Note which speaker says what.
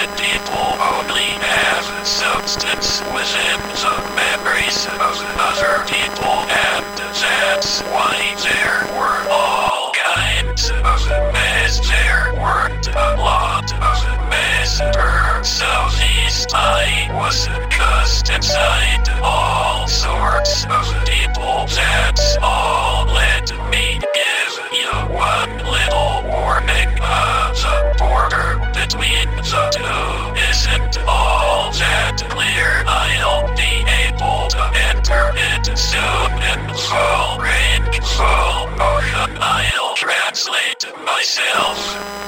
Speaker 1: the people only have substance within the memories of other people. sound in soul range soul motion. I'll translate myself.